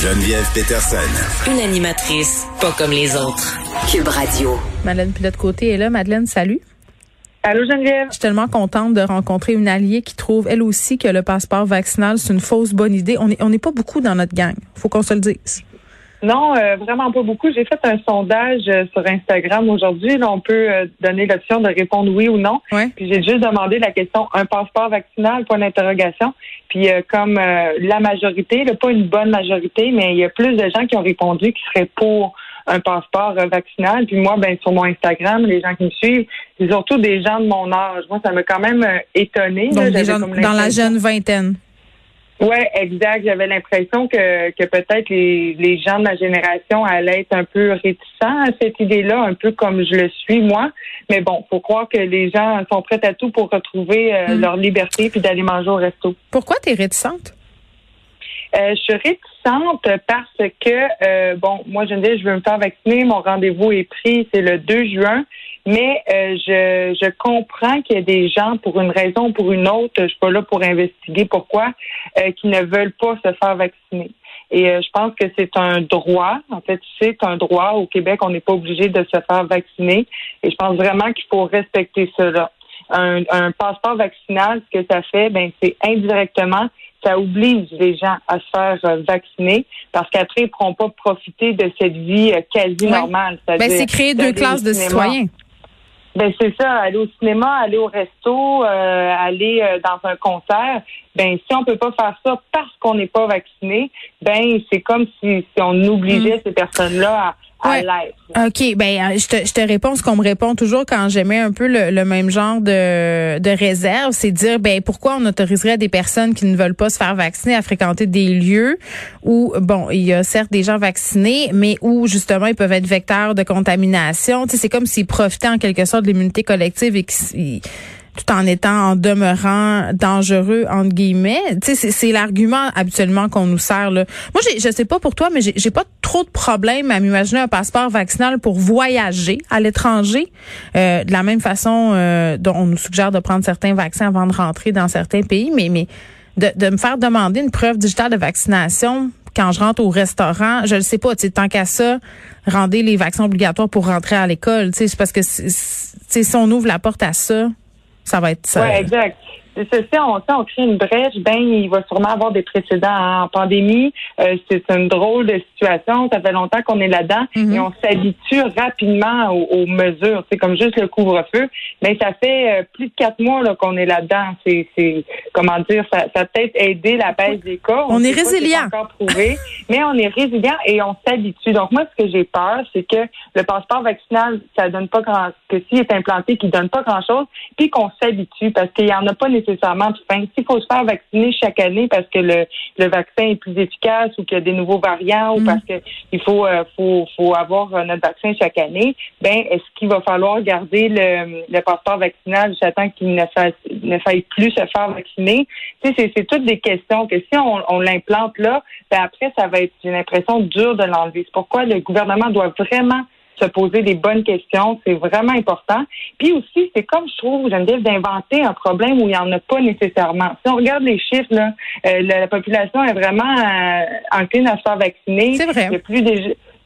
Geneviève Peterson. Une animatrice pas comme les autres. Cube Radio. Madeleine Pilote-Côté est là. Madeleine, salut. Allô Geneviève. Je suis tellement contente de rencontrer une alliée qui trouve elle aussi que le passeport vaccinal c'est une fausse bonne idée. On n'est on est pas beaucoup dans notre gang, faut qu'on se le dise. Non, euh, vraiment pas beaucoup. J'ai fait un sondage euh, sur Instagram aujourd'hui. Là, on peut euh, donner l'option de répondre oui ou non. Ouais. Puis j'ai juste demandé la question un passeport vaccinal, point d'interrogation. Puis comme la majorité, là, pas une bonne majorité, mais il y a plus de gens qui ont répondu qui seraient pour un passeport vaccinal. Puis moi, ben sur mon Instagram, les gens qui me suivent, c'est surtout des gens de mon âge. Moi, ça m'a quand même étonné. Donc des gens dans la jeune vingtaine. Oui, exact. J'avais l'impression que, que peut-être les, les gens de ma génération allaient être un peu réticents à cette idée-là, un peu comme je le suis moi. Mais bon, faut croire que les gens sont prêts à tout pour retrouver euh, Mm. leur liberté puis d'aller manger au resto. Pourquoi tu es réticente? Euh, je suis réticente parce que, euh, bon, moi, je me dis, je veux me faire vacciner. Mon rendez-vous est pris, c'est le 2 juin. Mais euh, je, je comprends qu'il y a des gens, pour une raison ou pour une autre, je suis pas là pour investiguer pourquoi, euh, qui ne veulent pas se faire vacciner. Et euh, je pense que c'est un droit. En fait, c'est un droit. Au Québec, on n'est pas obligé de se faire vacciner. Et je pense vraiment qu'il faut respecter cela. Un, un passeport vaccinal, ce que ça fait, ben, c'est indirectement ça oblige les gens à se faire euh, vacciner parce qu'après, ils ne pourront pas profiter de cette vie euh, quasi Ouais. normale. Ben, c'est-à-dire c'est créer deux classes de citoyens. Ben c'est ça, aller au cinéma, aller au resto, euh, aller euh, dans un concert. Ben si on peut pas faire ça parce qu'on n'est pas vacciné, ben c'est comme si, si on obligeait ces personnes-là à, à Ouais. OK, ben euh, je te, je te réponds ce qu'on me répond toujours quand j'aimais un peu le, le même genre de, de réserve, c'est dire ben pourquoi on autoriserait des personnes qui ne veulent pas se faire vacciner à fréquenter des lieux où bon, il y a certes des gens vaccinés, mais où justement ils peuvent être vecteurs de contamination. Tu sais, c'est comme s'ils profitaient en quelque sorte de l'immunité collective et qu'ils tout en étant en demeurant dangereux entre guillemets. Tu sais, c'est, l'argument habituellement qu'on nous sert là. Moi, je sais pas pour toi, mais j'ai, pas trop de problème à m'imaginer un passeport vaccinal pour voyager à l'étranger, euh, de la même façon euh, dont on nous suggère de prendre certains vaccins avant de rentrer dans certains pays, mais mais de, de me faire demander une preuve digitale de vaccination quand je rentre au restaurant, je ne sais pas, tant qu'à ça, rendez les vaccins obligatoires pour rentrer à l'école, tu sais, c'est parce que si on ouvre la porte à ça, ça va être ça. Ouais, exact. C'est ça, si on, on crée une brèche, ben il va sûrement avoir des précédents en pandémie. Euh, c'est une drôle de situation. Ça fait longtemps qu'on est là-dedans Mhm. et on s'habitue rapidement aux, aux mesures. C'est comme juste le couvre-feu. Mais ça fait euh, plus de quatre mois qu'on est là-dedans. C'est, comment dire, ça, ça a peut-être aidé la baisse des cas. On est pas, c'est résilient. pas encore prouvé, mais on est résilient et on s'habitue. Donc moi, ce que j'ai peur, c'est que le passeport vaccinal, ça donne pas grand, que s'il est implanté, qu'il donne pas grand-chose, puis qu'on s'habitue parce qu'il y en a pas nécessairement de fin. S'il faut se faire vacciner chaque année parce que le, le vaccin est plus efficace ou qu'il y a des nouveaux variants ou Mm. parce que il faut, euh, faut, faut avoir euh, notre vaccin chaque année, ben est-ce qu'il va falloir garder le, le passeport vaccinal? J'attends qu'il ne faille plus se faire vacciner? Tu sais, c'est, c'est toutes des questions que si on, on l'implante là, ben après, ça va être, j'ai l'impression, dur de l'enlever. C'est pourquoi le gouvernement doit vraiment se poser des bonnes questions. C'est vraiment important. Puis aussi, c'est comme je trouve, Geneviève, d'inventer un problème où il n'y en a pas nécessairement. Si on regarde les chiffres, là, euh, la, la population est vraiment euh, encline à se faire vacciner. C'est vrai. Il y a plus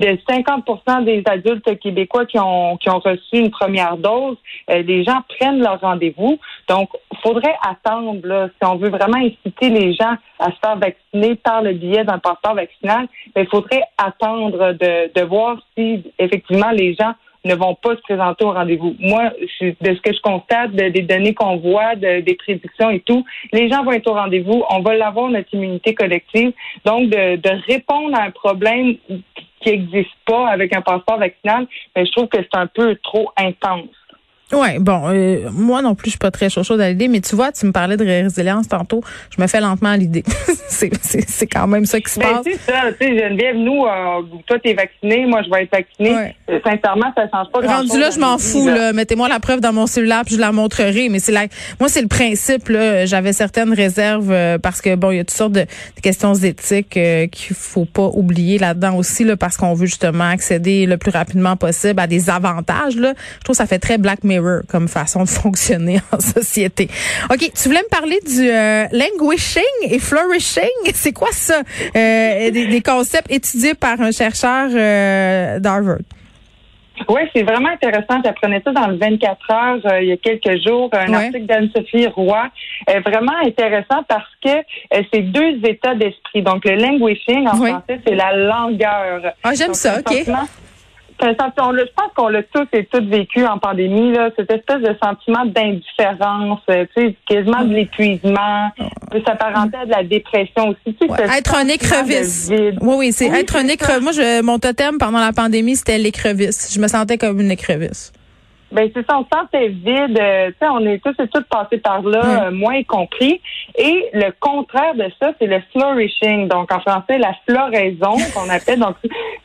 de 50 des adultes québécois qui ont, qui ont reçu une première dose. Euh, les gens prennent leur rendez-vous. Donc, il faudrait attendre, là, si on veut vraiment inciter les gens à se faire vacciner par le biais d'un passeport vaccinal, il faudrait attendre de, de voir si effectivement les gens ne vont pas se présenter au rendez-vous. Moi, de ce que je constate, de- des données qu'on voit, de- des prédictions et tout, les gens vont être au rendez-vous. On va l'avoir, notre immunité collective. Donc, de, de répondre à un problème qui n'existe pas avec un passeport vaccinal, ben, je trouve que c'est un peu trop intense. Ouais, bon, euh, moi non plus, je suis pas très chaud chaud à l'idée, mais tu vois, tu me parlais de résilience tantôt, je me fais lentement à l'idée. c'est, c'est, c'est quand même ça qui se Ben, passe. c'est ça, tu sais, Geneviève, nous, euh, toi, t'es vacciné, moi, je vais être vacciné. Ouais. Euh, sincèrement, ça change pas grand-chose. Rendu là, je m'en fous. Là. Mettez-moi la preuve dans mon cellulaire, puis je la montrerai. Mais c'est la, moi, c'est le principe. Là. J'avais certaines réserves euh, parce que bon, il y a toutes sortes de, de questions éthiques euh, qu'il faut pas oublier là-dedans aussi, là, parce qu'on veut justement accéder le plus rapidement possible à des avantages. Là, je trouve que ça fait très Black Mirror comme façon de fonctionner en société. Ok, tu voulais me parler du euh, languishing et flourishing? C'est quoi ça? Euh, des, des concepts étudiés par un chercheur euh, d'Harvard. Oui, c'est vraiment intéressant. J'apprenais ça dans le 24 heures euh, il y a quelques jours, un Ouais. article d'Anne-Sophie Roy. Euh, vraiment intéressant parce que euh, c'est deux états d'esprit. Donc, le languishing, en Oui. français, c'est la langueur. Ah, j'aime ça, ok. On je pense qu'on l'a tous et toutes vécu en pandémie, là, cette espèce de sentiment d'indifférence, euh, tu sais, quasiment de l'épuisement, peut s'apparenter à de la dépression aussi. Tu sais, Ouais, ce être un écrevisse. Oui, oui, c'est Oui, être un écrevisse. Moi, je, mon totem pendant la pandémie, c'était l'écrevisse. Je me sentais comme une écrevisse. Ben c'est ça, on se sentait vide. euh, tu sais, on est tous et toutes passés par là, Ouais. euh, moi y compris. Et le contraire de ça, c'est le flourishing. Donc en français, la floraison qu'on appelle. Donc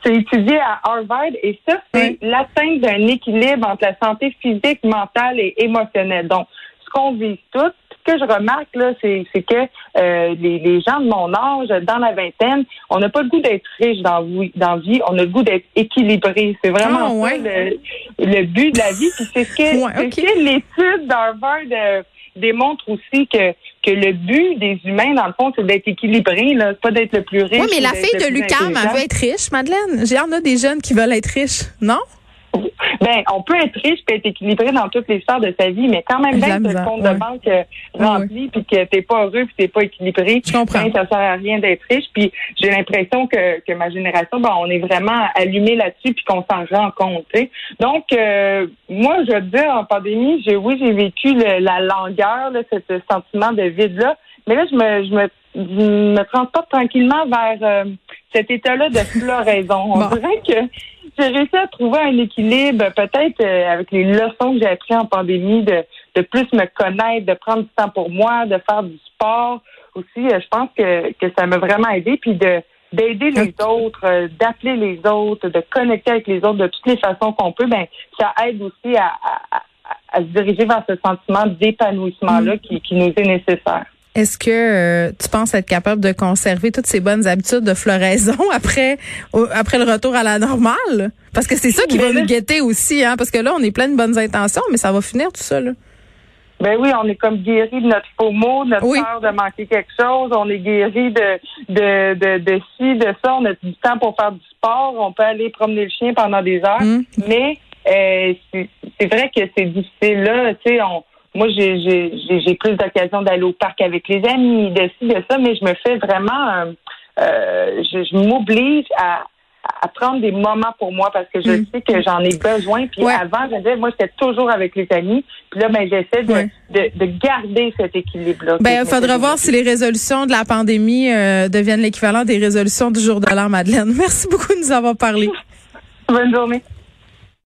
c'est étudié à Harvard et ça, c'est l'atteinte d'un équilibre entre la santé physique, mentale et émotionnelle. Donc ce qu'on vit tous. Ce que je remarque là, c'est que euh, les, les gens de mon âge, dans la vingtaine, on n'a pas le goût d'être riche dans vie, dans vie, on a le goût d'être équilibré. C'est vraiment Ah, ouais. ça le, le but de la vie. Puis c'est ce que, Ouais, l'étude d'Harvard euh, démontre aussi que que le but des humains, dans le fond, c'est d'être équilibré, là, pas d'être le plus riche. Oui, mais la fille le de Lucam, elle veut être riche, Madeleine. Il y en a des jeunes qui veulent être riches, non? Ben, on peut être riche et être équilibré dans toutes les sphères de sa vie, mais quand même bien que le compte ouais. de banque euh, rempli puis que t'es pas heureux puis t'es pas équilibré, Je comprends. ben, ça sert à rien d'être riche. Puis j'ai l'impression que, que ma génération, ben, on est vraiment allumé là-dessus puis qu'on s'en rend compte. Donc, euh, moi, je veux te dire, en pandémie, j'ai oui, j'ai vécu le- la langueur, là, ce sentiment de vide-là. Mais là, je me, je me, me transporte tranquillement vers euh, cet état-là de floraison. On Bon. dirait que j'ai réussi à trouver un équilibre, peut-être euh, avec les leçons que j'ai apprises en pandémie, de, de plus me connaître, de prendre du temps pour moi, de faire du sport. Aussi, euh, je pense que, que ça m'a vraiment aidé. Puis de d'aider les autres, euh, d'appeler les autres, de connecter avec les autres de toutes les façons qu'on peut, ben ça aide aussi à, à, à- à se diriger vers ce sentiment d'épanouissement-là qui, qui nous est nécessaire. Est-ce que euh, tu penses être capable de conserver toutes ces bonnes habitudes de floraison après au- après le retour à la normale? Parce que c'est ça qui va nous guetter aussi, hein? Parce que là, on est plein de bonnes intentions, mais ça va finir tout ça, là. Ben oui, on est comme guéri de notre faux mot, de notre Oui. peur de manquer quelque chose. On est guéri de, de, de, de ci, de ça. On a du temps pour faire du sport. On peut aller promener le chien pendant des heures. Mm. Mais euh, c'est c'est vrai que c'est difficile là. Tu sais, on, moi j'ai plus d'occasion d'aller au parc avec les amis, de ci, de ça, mais je me fais vraiment, euh, euh, je, je m'oblige à à prendre des moments pour moi parce que je Mm. sais que j'en ai besoin. Puis Ouais. avant, je disais, moi, j'étais toujours avec les amis. Puis là, ben, j'essaie de, Ouais. de, de garder cet équilibre-là. Ben, il faudra voir si les résolutions de la pandémie euh, deviennent l'équivalent des résolutions du jour de l'an, Madeleine. Merci beaucoup de nous avoir parlé. Bonne journée.